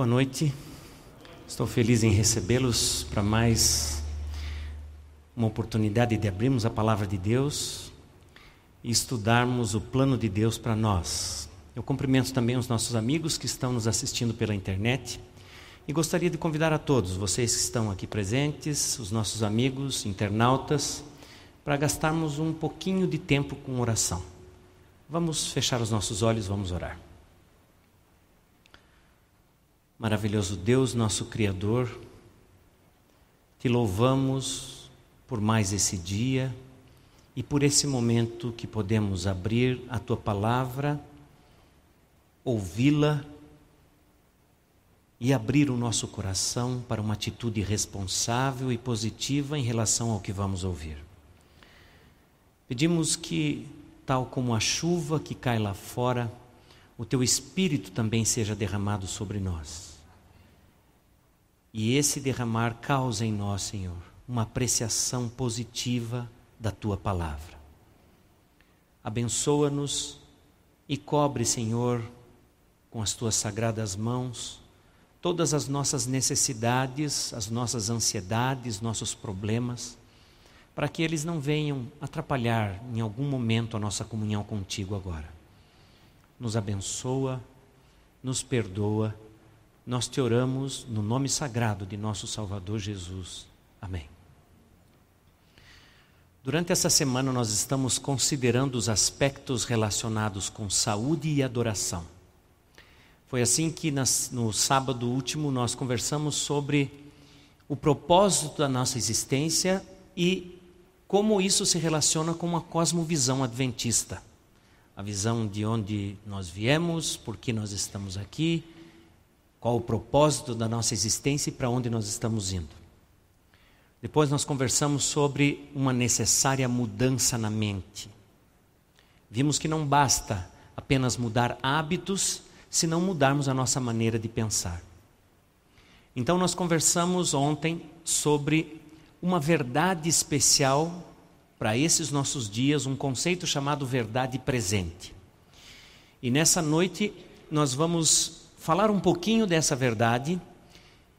Boa noite. Estou feliz em recebê-los para mais uma oportunidade de abrirmos a palavra de Deus e estudarmos o plano de Deus para nós. Eu cumprimento também os nossos amigos que estão nos assistindo pela internet e gostaria de convidar a todos, vocês que estão aqui presentes, os nossos amigos, internautas, para gastarmos um pouquinho de tempo com oração. Vamos fechar os nossos olhos, vamos orar. Maravilhoso Deus, nosso Criador, te louvamos por mais esse dia e por esse momento que podemos abrir a tua palavra, ouvi-la e abrir o nosso coração para uma atitude responsável e positiva em relação ao que vamos ouvir. Pedimos que, tal como a chuva que cai lá fora, o teu espírito também seja derramado sobre nós. E esse derramar causa em nós, Senhor, uma apreciação positiva da tua palavra. Abençoa-nos e cobre, Senhor, com as tuas sagradas mãos todas as nossas necessidades, as nossas ansiedades, nossos problemas, para que eles não venham atrapalhar em algum momento a nossa comunhão contigo agora. Nos abençoa, nos perdoa, nós te oramos no nome sagrado de nosso Salvador Jesus. Amém. Durante essa semana, nós estamos considerando os aspectos relacionados com saúde e adoração. Foi assim que no sábado último nós conversamos sobre o propósito da nossa existência e como isso se relaciona com uma cosmovisão adventista. A visão de onde nós viemos, por que nós estamos aqui, qual o propósito da nossa existência e para onde nós estamos indo. Depois nós conversamos sobre uma necessária mudança na mente. Vimos que não basta apenas mudar hábitos se não mudarmos a nossa maneira de pensar. Então, nós conversamos ontem sobre uma verdade especial para esses nossos dias, um conceito chamado verdade presente. E nessa noite nós vamos falar um pouquinho dessa verdade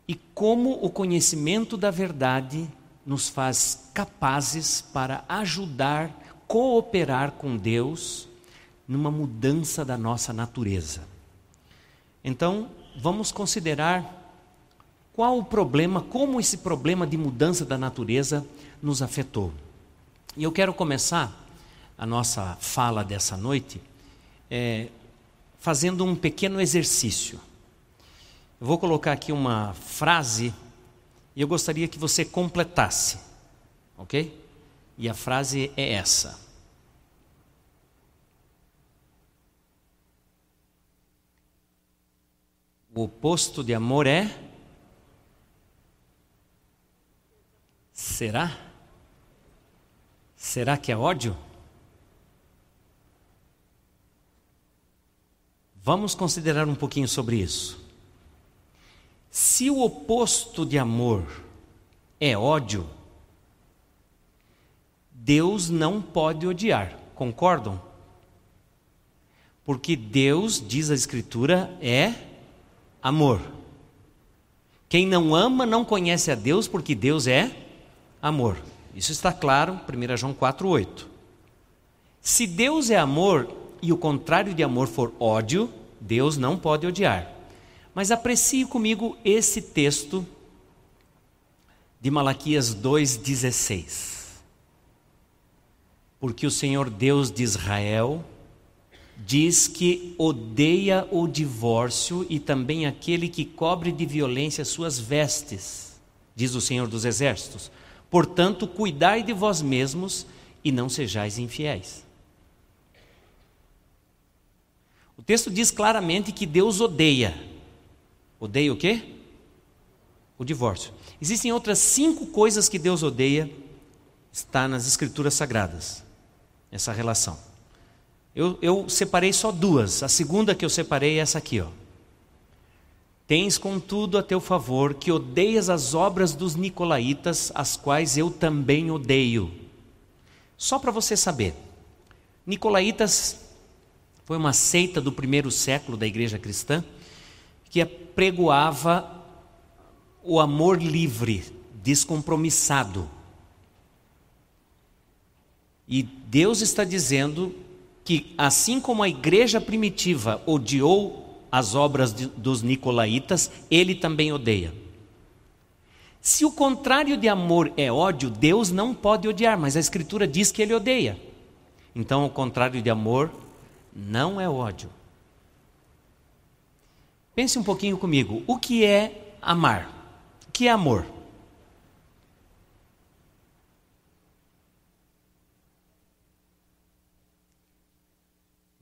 e como o conhecimento da verdade nos faz capazes para ajudar, cooperar com Deus numa mudança da nossa natureza. Então, vamos considerar qual o problema, como esse problema de mudança da natureza nos afetou. E eu quero começar a nossa fala dessa noite é, fazendo um pequeno exercício. Eu vou colocar aqui uma frase e eu gostaria que você completasse, ok? E a frase é essa. O oposto de amor é? Será? Será que é ódio? Vamos considerar um pouquinho sobre isso. Se o oposto de amor é ódio, Deus não pode odiar, concordam? Porque Deus, diz a Escritura, é amor. Quem não ama não conhece a Deus, porque Deus é amor. Isso está claro, 1 João 4,8. Se Deus é amor e o contrário de amor for ódio, Deus não pode odiar. Mas aprecie comigo esse texto de Malaquias 2,16. Porque o Senhor Deus de Israel diz que odeia o divórcio e também aquele que cobre de violência suas vestes, diz o Senhor dos Exércitos. Portanto, cuidai de vós mesmos e não sejais infiéis. O texto diz claramente que Deus odeia. Odeia o quê? O divórcio. Existem outras cinco coisas que Deus odeia, está nas Escrituras Sagradas, essa relação. Eu, eu separei só duas. A segunda que eu separei é essa aqui, ó. Tens, contudo, a teu favor que odeias as obras dos nicolaítas, as quais eu também odeio. Só para você saber, Nicolaítas foi uma seita do primeiro século da igreja cristã que pregoava o amor livre, descompromissado. E Deus está dizendo que, assim como a igreja primitiva odiou as obras de, dos nicolaítas, ele também odeia. Se o contrário de amor é ódio, Deus não pode odiar, mas a Escritura diz que ele odeia. Então, o contrário de amor não é ódio. Pense um pouquinho comigo: o que é amar? O que é amor?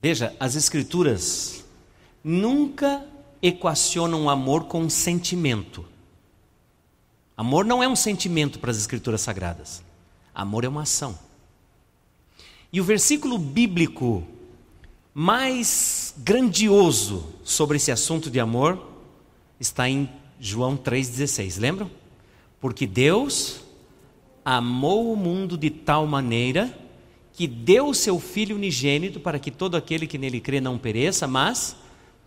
Veja, as Escrituras nunca equacionam amor com sentimento. Amor não é um sentimento para as Escrituras Sagradas. Amor é uma ação. E o versículo bíblico mais grandioso sobre esse assunto de amor está em João 3,16. Lembram? Porque Deus amou o mundo de tal maneira que deu o seu Filho unigênito para que todo aquele que nele crê não pereça, mas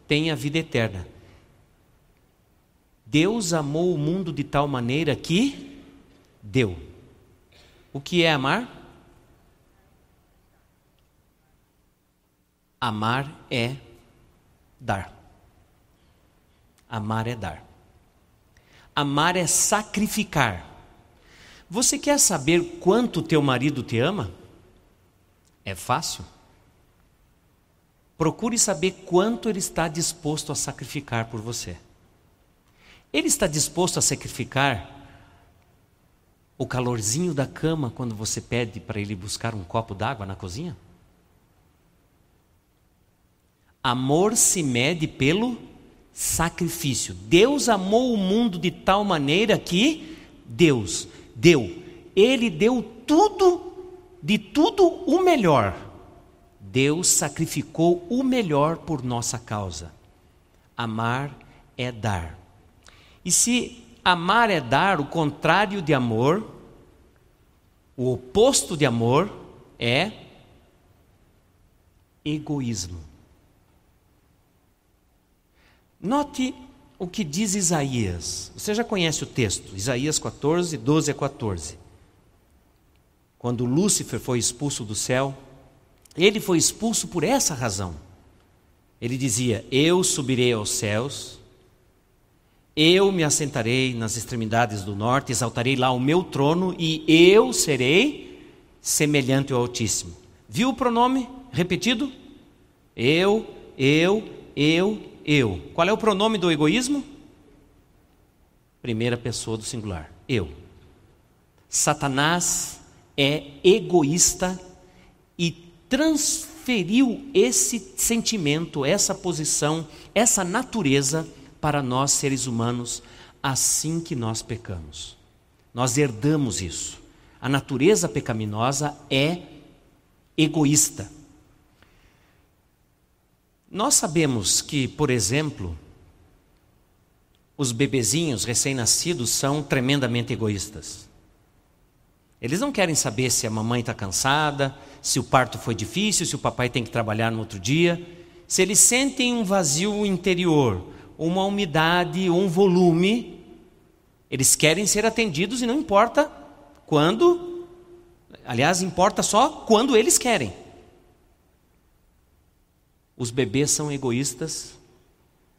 tenha vida eterna. Deus amou o mundo de tal maneira que deu. O que é amar? Amar é dar. Amar é dar. Amar é sacrificar. Você quer saber quanto teu marido te ama? É fácil? Procure saber quanto ele está disposto a sacrificar por você. Ele está disposto a sacrificar o calorzinho da cama quando você pede para ele buscar um copo d'água na cozinha? Amor se mede pelo sacrifício. Deus amou o mundo de tal maneira que Deus deu. Ele deu tudo de tudo o melhor, Deus sacrificou o melhor por nossa causa. Amar é dar. E se amar é dar, o contrário de amor, o oposto de amor é egoísmo. Note o que diz Isaías. Você já conhece o texto, Isaías 14, 12 a 14 quando Lúcifer foi expulso do céu, ele foi expulso por essa razão. Ele dizia: Eu subirei aos céus, eu me assentarei nas extremidades do norte, exaltarei lá o meu trono e eu serei semelhante ao Altíssimo. Viu o pronome repetido? Eu, eu, eu, eu. Qual é o pronome do egoísmo? Primeira pessoa do singular. Eu. Satanás é egoísta e transferiu esse sentimento, essa posição, essa natureza para nós seres humanos assim que nós pecamos. Nós herdamos isso. A natureza pecaminosa é egoísta. Nós sabemos que, por exemplo, os bebezinhos recém-nascidos são tremendamente egoístas. Eles não querem saber se a mamãe está cansada, se o parto foi difícil, se o papai tem que trabalhar no outro dia. Se eles sentem um vazio interior, uma umidade, um volume, eles querem ser atendidos e não importa quando, aliás, importa só quando eles querem. Os bebês são egoístas,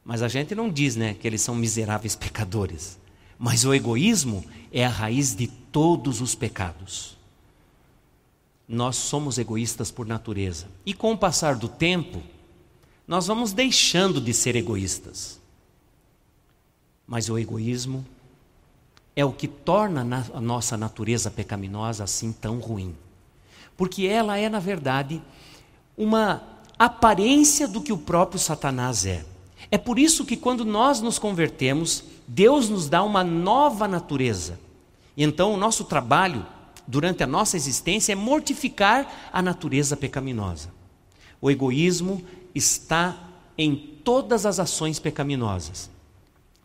mas a gente não diz, né, que eles são miseráveis pecadores. Mas o egoísmo é a raiz de todos os pecados. Nós somos egoístas por natureza. E com o passar do tempo, nós vamos deixando de ser egoístas. Mas o egoísmo é o que torna a nossa natureza pecaminosa assim tão ruim. Porque ela é, na verdade, uma aparência do que o próprio Satanás é. É por isso que quando nós nos convertemos, Deus nos dá uma nova natureza. E então o nosso trabalho durante a nossa existência é mortificar a natureza pecaminosa. O egoísmo está em todas as ações pecaminosas.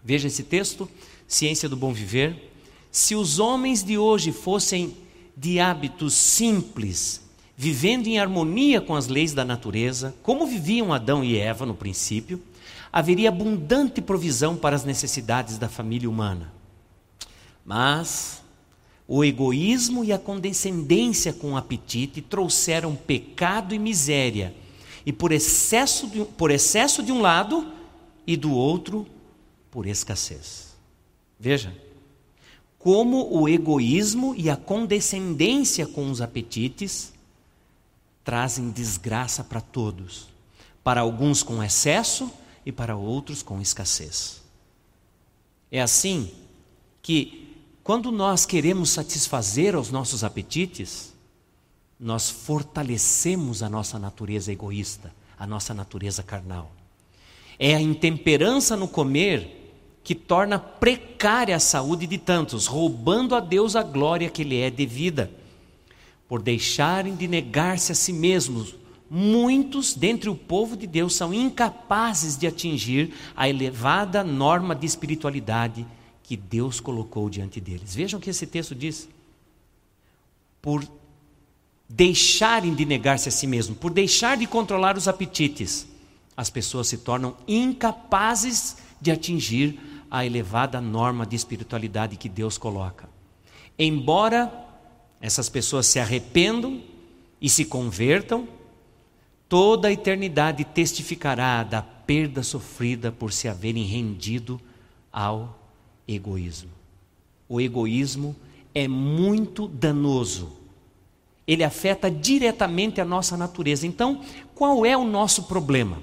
Veja esse texto, Ciência do Bom Viver. Se os homens de hoje fossem de hábitos simples, vivendo em harmonia com as leis da natureza, como viviam Adão e Eva no princípio, haveria abundante provisão para as necessidades da família humana. Mas o egoísmo e a condescendência com o apetite trouxeram pecado e miséria, e por excesso de, por excesso de um lado e do outro, por escassez. Veja, como o egoísmo e a condescendência com os apetites trazem desgraça para todos, para alguns com excesso e para outros com escassez. É assim que, quando nós queremos satisfazer os nossos apetites, nós fortalecemos a nossa natureza egoísta, a nossa natureza carnal. É a intemperança no comer que torna precária a saúde de tantos, roubando a Deus a glória que lhe é devida. Por deixarem de negar-se a si mesmos, muitos dentre o povo de Deus são incapazes de atingir a elevada norma de espiritualidade que Deus colocou diante deles. Vejam o que esse texto diz. Por deixarem de negar-se a si mesmo, por deixar de controlar os apetites, as pessoas se tornam incapazes de atingir a elevada norma de espiritualidade que Deus coloca. Embora essas pessoas se arrependam e se convertam, toda a eternidade testificará da perda sofrida por se haverem rendido ao egoísmo. O egoísmo é muito danoso. Ele afeta diretamente a nossa natureza. Então, qual é o nosso problema?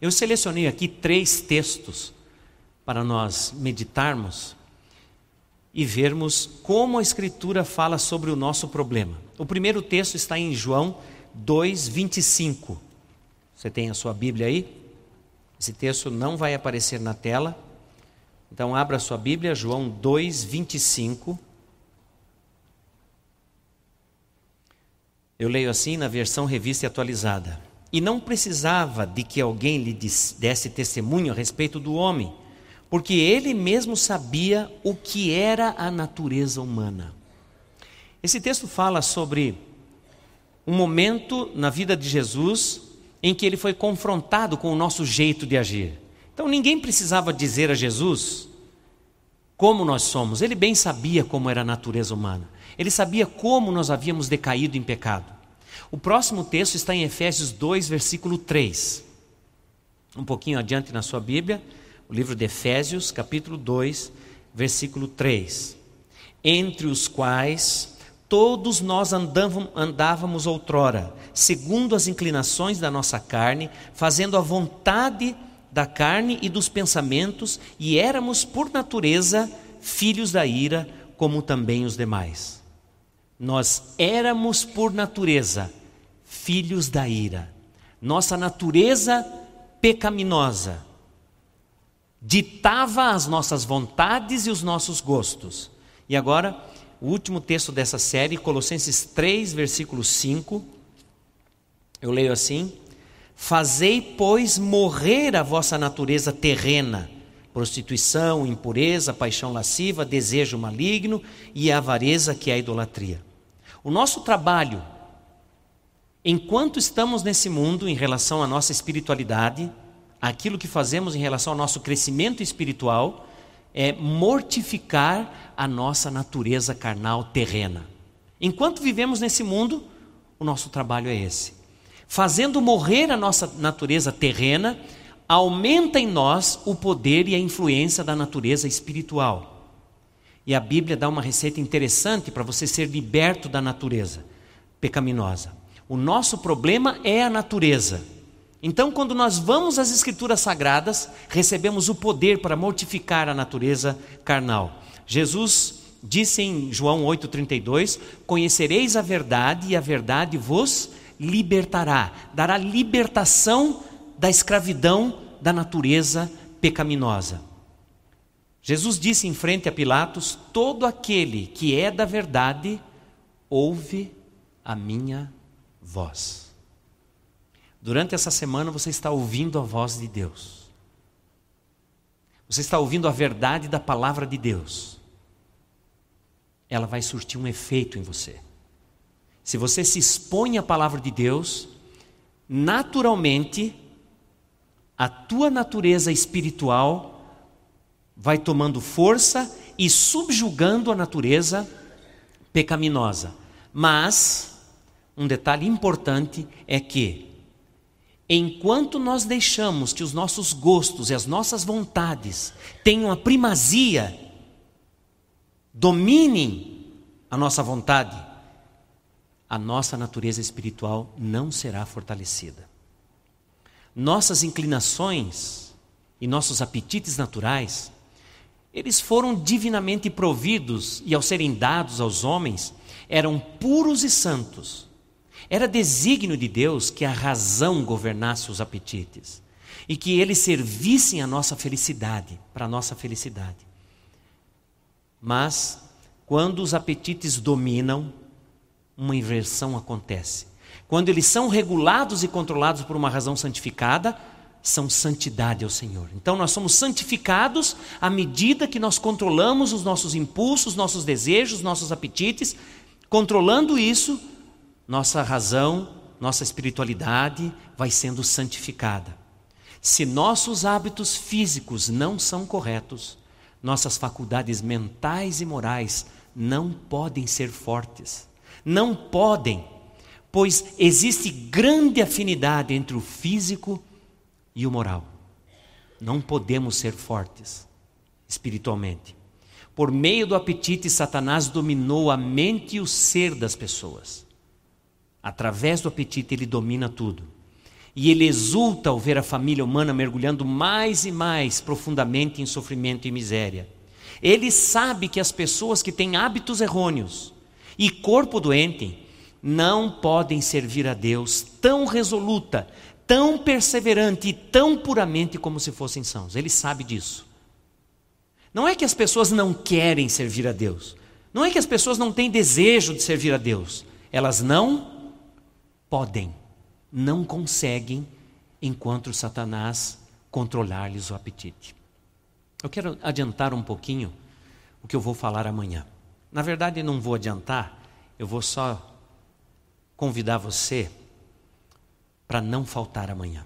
Eu selecionei aqui três textos para nós meditarmos e vermos como a Escritura fala sobre o nosso problema. O primeiro texto está em João 2, 25. Você tem a sua Bíblia aí? Esse texto não vai aparecer na tela. Então, abra sua Bíblia, João 2, 25. Eu leio assim na versão revista e atualizada. E não precisava de que alguém lhe desse testemunho a respeito do homem, porque ele mesmo sabia o que era a natureza humana. Esse texto fala sobre um momento na vida de Jesus em que ele foi confrontado com o nosso jeito de agir. Então ninguém precisava dizer a Jesus como nós somos, ele bem sabia como era a natureza humana, ele sabia como nós havíamos decaído em pecado. O próximo texto está em Efésios 2, versículo 3. Um pouquinho adiante na sua Bíblia, o livro de Efésios, capítulo 2, versículo 3. Entre os quais todos nós andávamos outrora, segundo as inclinações da nossa carne, fazendo a vontade da carne e dos pensamentos, e éramos, por natureza, filhos da ira, como também os demais. Nós éramos, por natureza, filhos da ira. Nossa natureza pecaminosa ditava as nossas vontades e os nossos gostos. E agora, o último texto dessa série, Colossenses 3, versículo 5. Eu leio assim: Fazei, pois, morrer a vossa natureza terrena, prostituição, impureza, paixão lasciva, desejo maligno e a avareza que é a idolatria. O nosso trabalho Enquanto estamos nesse mundo, em relação à nossa espiritualidade, aquilo que fazemos em relação ao nosso crescimento espiritual é mortificar a nossa natureza carnal terrena. Enquanto vivemos nesse mundo, o nosso trabalho é esse. Fazendo morrer a nossa natureza terrena, aumenta em nós o poder e a influência da natureza espiritual. E a Bíblia dá uma receita interessante para você ser liberto da natureza pecaminosa. O nosso problema é a natureza. Então, quando nós vamos às Escrituras Sagradas, recebemos o poder para mortificar a natureza carnal. Jesus disse em João 8,32: Conhecereis a verdade, e a verdade vos libertará, dará libertação da escravidão da natureza pecaminosa. Jesus disse em frente a Pilatos: Todo aquele que é da verdade ouve a minha voz. Durante essa semana você está ouvindo a voz de Deus. Você está ouvindo a verdade da palavra de Deus. Ela vai surtir um efeito em você. Se você se expõe à palavra de Deus, naturalmente a tua natureza espiritual vai tomando força e subjugando a natureza pecaminosa. Mas, um detalhe importante é que, enquanto nós deixamos que os nossos gostos e as nossas vontades tenham a primazia, dominem a nossa vontade, a nossa natureza espiritual não será fortalecida. Nossas inclinações e nossos apetites naturais, eles foram divinamente providos e, ao serem dados aos homens, eram puros e santos. Era desígnio de Deus que a razão governasse os apetites e que eles servissem a nossa felicidade, para a nossa felicidade. Mas, quando os apetites dominam, uma inversão acontece. Quando eles são regulados e controlados por uma razão santificada, são santidade ao Senhor. Então nós somos santificados à medida que nós controlamos os nossos impulsos, nossos desejos, nossos apetites. Controlando isso, nossa razão, nossa espiritualidade vai sendo santificada. Se nossos hábitos físicos não são corretos, nossas faculdades mentais e morais não podem ser fortes. Não podem, pois existe grande afinidade entre o físico e o moral. Não podemos ser fortes espiritualmente. Por meio do apetite, Satanás dominou a mente e o ser das pessoas. Através do apetite, ele domina tudo. E ele exulta ao ver a família humana mergulhando mais e mais profundamente em sofrimento e miséria. Ele sabe que as pessoas que têm hábitos errôneos, e corpo doente não podem servir a Deus tão resoluta, tão perseverante e tão puramente como se fossem sãos. Ele sabe disso. Não é que as pessoas não querem servir a Deus. Não é que as pessoas não têm desejo de servir a Deus. Elas não podem, não conseguem, enquanto Satanás controlar-lhes o apetite. Eu quero adiantar um pouquinho o que eu vou falar amanhã. Na verdade, não vou adiantar, eu vou só convidar você para não faltar amanhã.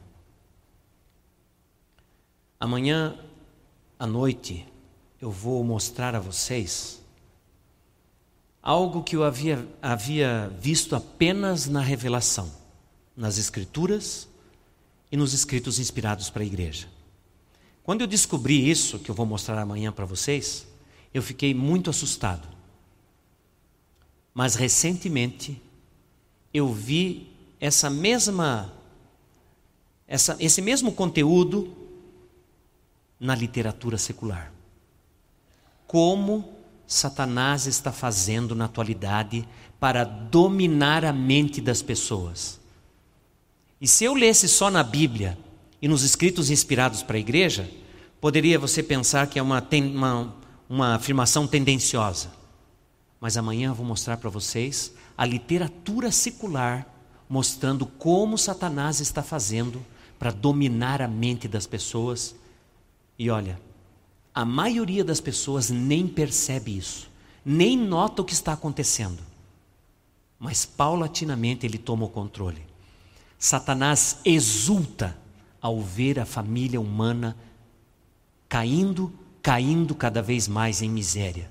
Amanhã à noite eu vou mostrar a vocês algo que eu havia, havia visto apenas na revelação, nas Escrituras e nos escritos inspirados para a igreja. Quando eu descobri isso, que eu vou mostrar amanhã para vocês, eu fiquei muito assustado. Mas recentemente eu vi essa mesma essa, esse mesmo conteúdo na literatura secular. Como Satanás está fazendo na atualidade para dominar a mente das pessoas. E se eu lesse só na Bíblia e nos escritos inspirados para a igreja, poderia você pensar que é uma, uma, uma afirmação tendenciosa. Mas amanhã eu vou mostrar para vocês a literatura secular mostrando como Satanás está fazendo para dominar a mente das pessoas. E olha, a maioria das pessoas nem percebe isso, nem nota o que está acontecendo. Mas paulatinamente ele toma o controle. Satanás exulta ao ver a família humana caindo, caindo cada vez mais em miséria.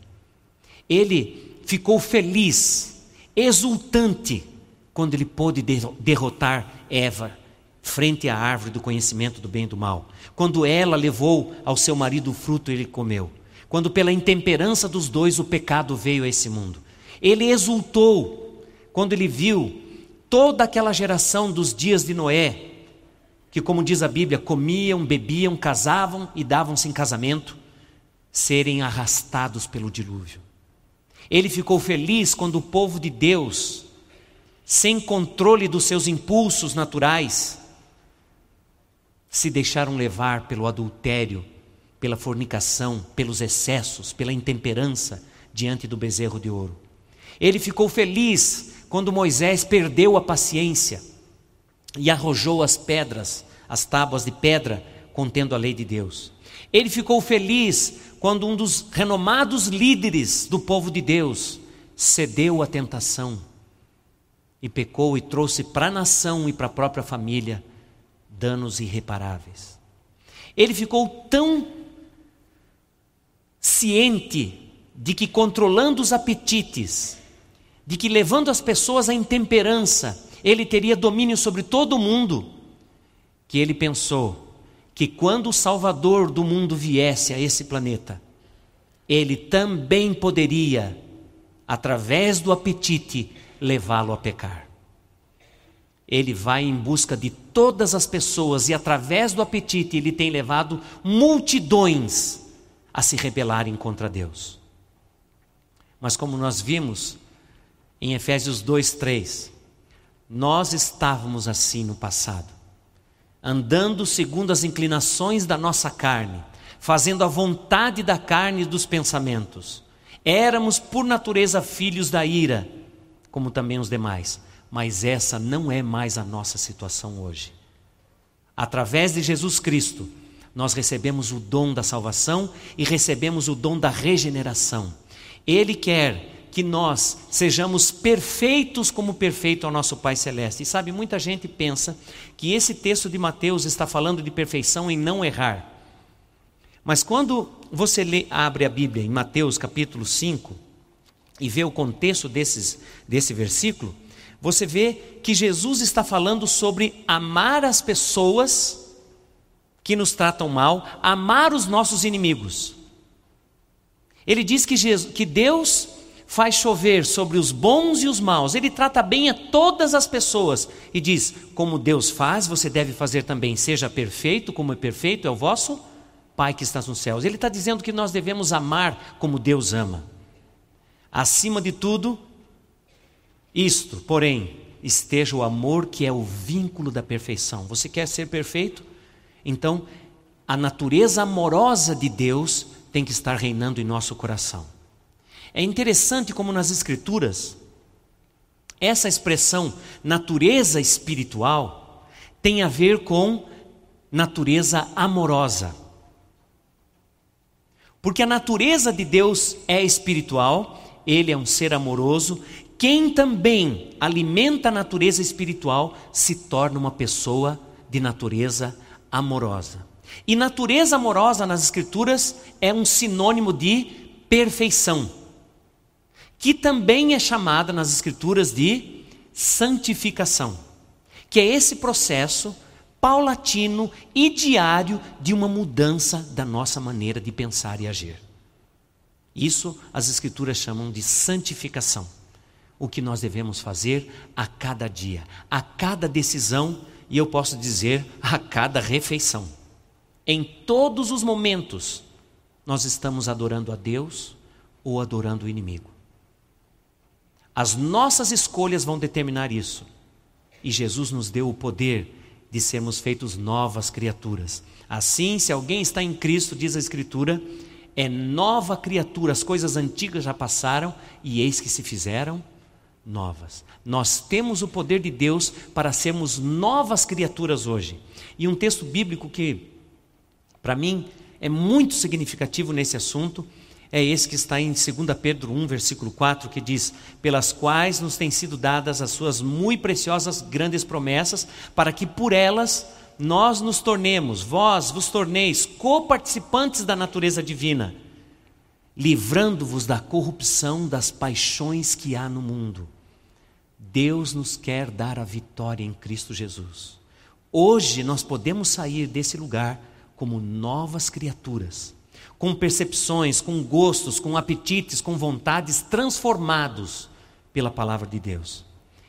Ele ficou feliz, exultante, quando ele pôde derrotar Eva frente à árvore do conhecimento do bem e do mal. Quando ela levou ao seu marido o fruto, ele comeu. Quando pela intemperança dos dois o pecado veio a esse mundo. Ele exultou quando ele viu toda aquela geração dos dias de Noé, que, como diz a Bíblia, comiam, bebiam, casavam e davam-se em casamento, serem arrastados pelo dilúvio. Ele ficou feliz quando o povo de Deus, sem controle dos seus impulsos naturais, se deixaram levar pelo adultério, pela fornicação, pelos excessos, pela intemperança diante do bezerro de ouro. Ele ficou feliz quando Moisés perdeu a paciência e arrojou as pedras, as tábuas de pedra contendo a lei de Deus. Ele ficou feliz quando um dos renomados líderes do povo de Deus cedeu à tentação e pecou e trouxe para a nação e para a própria família danos irreparáveis. Ele ficou tão ciente de que controlando os apetites, de que levando as pessoas à intemperança, ele teria domínio sobre todo o mundo, que ele pensou que quando o Salvador do mundo viesse a esse planeta, ele também poderia, através do apetite, levá-lo a pecar. Ele vai em busca de todas as pessoas e, através do apetite, ele tem levado multidões a se rebelarem contra Deus. Mas, como nós vimos em Efésios 2, 3, nós estávamos assim no passado, andando segundo as inclinações da nossa carne, fazendo a vontade da carne e dos pensamentos. Éramos, por natureza, filhos da ira, como também os demais mas essa não é mais a nossa situação hoje. Através de Jesus Cristo, nós recebemos o dom da salvação e recebemos o dom da regeneração. Ele quer que nós sejamos perfeitos como perfeito ao nosso Pai Celeste. E sabe, muita gente pensa que esse texto de Mateus está falando de perfeição em não errar. Mas quando você lê, abre a Bíblia em Mateus capítulo 5 e vê o contexto desses, desse versículo, você vê que Jesus está falando sobre amar as pessoas que nos tratam mal, amar os nossos inimigos. Ele diz que, Jesus, que Deus faz chover sobre os bons e os maus, ele trata bem a todas as pessoas e diz: como Deus faz, você deve fazer também, seja perfeito, como é perfeito, é o vosso Pai que está nos céus. Ele está dizendo que nós devemos amar como Deus ama. Acima de tudo, isto, porém, esteja o amor que é o vínculo da perfeição. Você quer ser perfeito? Então, a natureza amorosa de Deus tem que estar reinando em nosso coração. É interessante como nas Escrituras, essa expressão natureza espiritual tem a ver com natureza amorosa. Porque a natureza de Deus é espiritual, ele é um ser amoroso quem também alimenta a natureza espiritual se torna uma pessoa de natureza amorosa. E natureza amorosa nas Escrituras é um sinônimo de perfeição, que também é chamada nas Escrituras de santificação, que é esse processo paulatino e diário de uma mudança da nossa maneira de pensar e agir. Isso as Escrituras chamam de santificação o que nós devemos fazer a cada dia, a cada decisão e eu posso dizer a cada refeição. Em todos os momentos, nós estamos adorando a Deus ou adorando o inimigo. As nossas escolhas vão determinar isso. E Jesus nos deu o poder de sermos feitos novas criaturas. Assim, se alguém está em Cristo, diz a Escritura, é nova criatura, as coisas antigas já passaram e eis que se fizeram novas. Nós temos o poder de Deus para sermos novas criaturas hoje. E um texto bíblico que, para mim, é muito significativo nesse assunto é esse que está em 2 Pedro 1, versículo 4, que diz: Pelas quais nos têm sido dadas as suas muito preciosas grandes promessas, para que por elas nós nos tornemos, vós vos torneis coparticipantes da natureza divina, livrando-vos da corrupção das paixões que há no mundo. Deus nos quer dar a vitória em Cristo Jesus. Hoje nós podemos sair desse lugar como novas criaturas, com percepções, com gostos, com apetites, com vontades transformados pela palavra de Deus.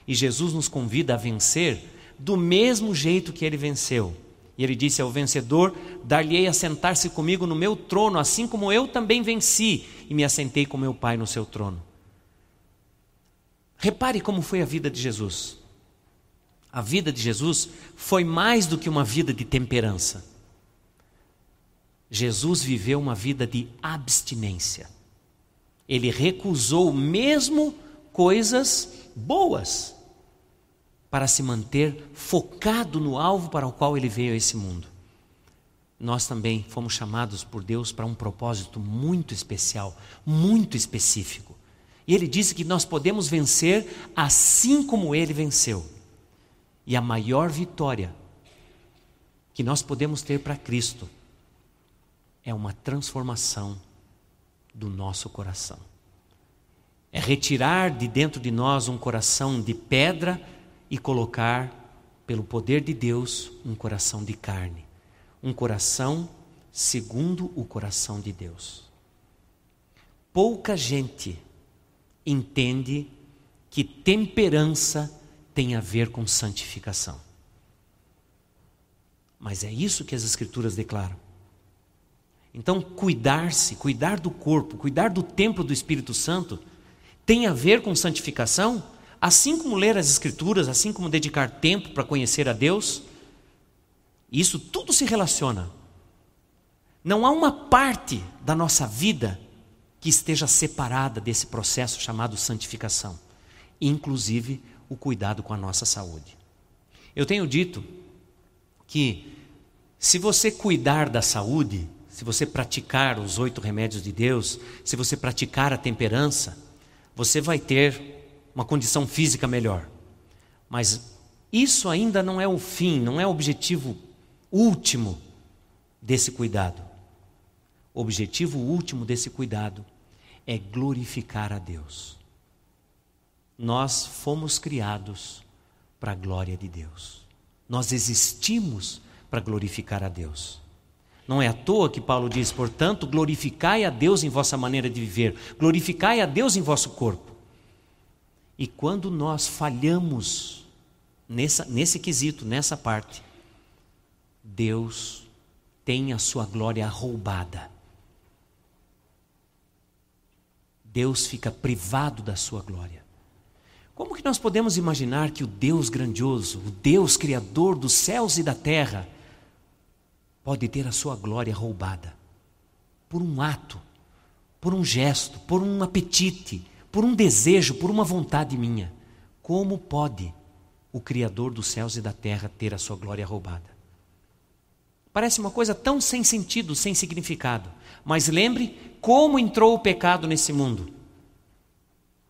E Jesus nos convida a vencer do mesmo jeito que ele venceu. E ele disse ao vencedor: Dar-lhe-ei a sentar-se comigo no meu trono, assim como eu também venci e me assentei com meu Pai no seu trono. Repare como foi a vida de Jesus. A vida de Jesus foi mais do que uma vida de temperança. Jesus viveu uma vida de abstinência. Ele recusou mesmo coisas boas para se manter focado no alvo para o qual ele veio a esse mundo. Nós também fomos chamados por Deus para um propósito muito especial, muito específico. E ele disse que nós podemos vencer assim como ele venceu. E a maior vitória que nós podemos ter para Cristo é uma transformação do nosso coração. É retirar de dentro de nós um coração de pedra e colocar, pelo poder de Deus, um coração de carne. Um coração segundo o coração de Deus. Pouca gente entende que temperança tem a ver com santificação. Mas é isso que as Escrituras declaram. Então, cuidar-se, cuidar do corpo, cuidar do templo do Espírito Santo, tem a ver com santificação? Assim como ler as Escrituras, assim como dedicar tempo para conhecer a Deus, isso tudo se relaciona. Não há uma parte da nossa vida que esteja separada desse processo chamado santificação, inclusive o cuidado com a nossa saúde. Eu tenho dito que se você cuidar da saúde, se você praticar os oito remédios de Deus, se você praticar a temperança, você vai ter uma condição física melhor. Mas isso ainda não é o fim, não é o objetivo último desse cuidado. O objetivo último desse cuidado é glorificar a Deus. Nós fomos criados para a glória de Deus. Nós existimos para glorificar a Deus. Não é à toa que Paulo diz, portanto, glorificai a Deus em vossa maneira de viver, glorificai a Deus em vosso corpo. E quando nós falhamos nessa, nesse quesito, nessa parte, Deus tem a sua glória roubada. Deus fica privado da sua glória. Como que nós podemos imaginar que o Deus grandioso, o Deus criador dos céus e da terra, pode ter a sua glória roubada por um ato, por um gesto, por um apetite, por um desejo, por uma vontade minha? Como pode o Criador dos céus e da terra ter a sua glória roubada? Parece uma coisa tão sem sentido, sem significado. Mas lembre como entrou o pecado nesse mundo.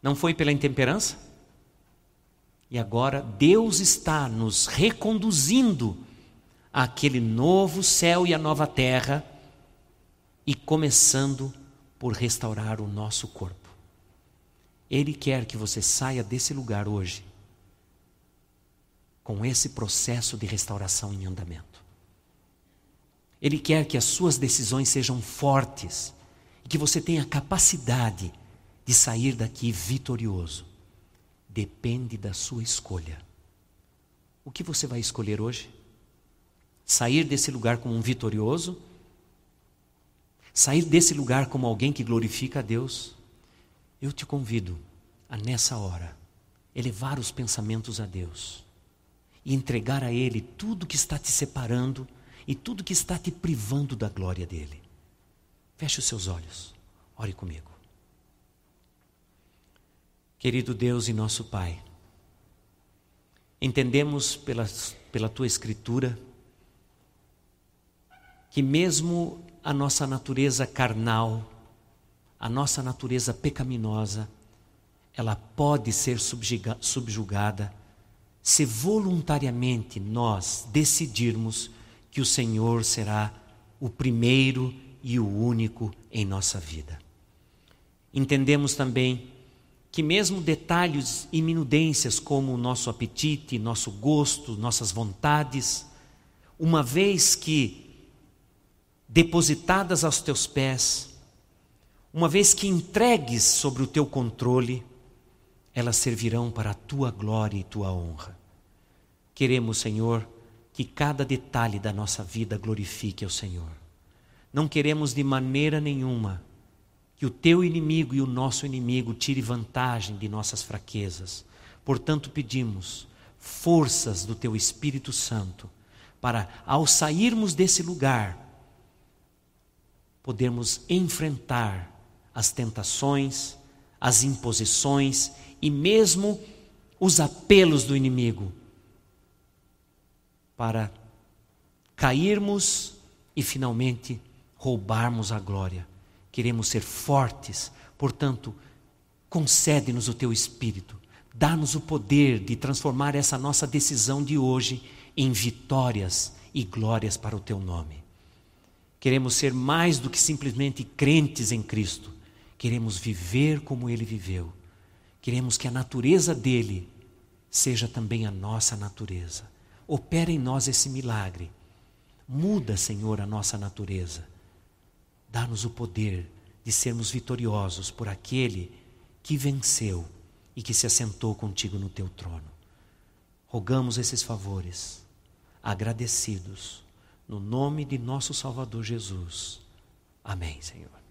Não foi pela intemperança? E agora Deus está nos reconduzindo àquele novo céu e a nova terra e começando por restaurar o nosso corpo. Ele quer que você saia desse lugar hoje com esse processo de restauração em andamento. Ele quer que as suas decisões sejam fortes e que você tenha capacidade de sair daqui vitorioso. Depende da sua escolha. O que você vai escolher hoje? Sair desse lugar como um vitorioso? Sair desse lugar como alguém que glorifica a Deus? Eu te convido a, nessa hora, elevar os pensamentos a Deus e entregar a Ele tudo que está te separando e tudo que está te privando da glória dele. Feche os seus olhos, ore comigo. Querido Deus e nosso Pai, entendemos pela, pela tua Escritura que, mesmo a nossa natureza carnal, a nossa natureza pecaminosa, ela pode ser subjugada se voluntariamente nós decidirmos que o Senhor será o primeiro e o único em nossa vida. Entendemos também que, mesmo detalhes e minudências como o nosso apetite, nosso gosto, nossas vontades, uma vez que depositadas aos teus pés, uma vez que entregues sobre o teu controle, elas servirão para a tua glória e tua honra. Queremos, Senhor, que cada detalhe da nossa vida glorifique ao Senhor. Não queremos de maneira nenhuma que o teu inimigo e o nosso inimigo tire vantagem de nossas fraquezas. Portanto, pedimos forças do teu Espírito Santo para, ao sairmos desse lugar, podermos enfrentar as tentações, as imposições e mesmo os apelos do inimigo para cairmos e finalmente roubarmos a glória. Queremos ser fortes, portanto, concede-nos o teu espírito, dá-nos o poder de transformar essa nossa decisão de hoje em vitórias e glórias para o teu nome. Queremos ser mais do que simplesmente crentes em Cristo. Queremos viver como Ele viveu. Queremos que a natureza dele seja também a nossa natureza. Opera em nós esse milagre. Muda, Senhor, a nossa natureza. Dá-nos o poder de sermos vitoriosos por aquele que venceu e que se assentou contigo no teu trono. Rogamos esses favores, agradecidos, no nome de nosso Salvador Jesus. Amém, Senhor.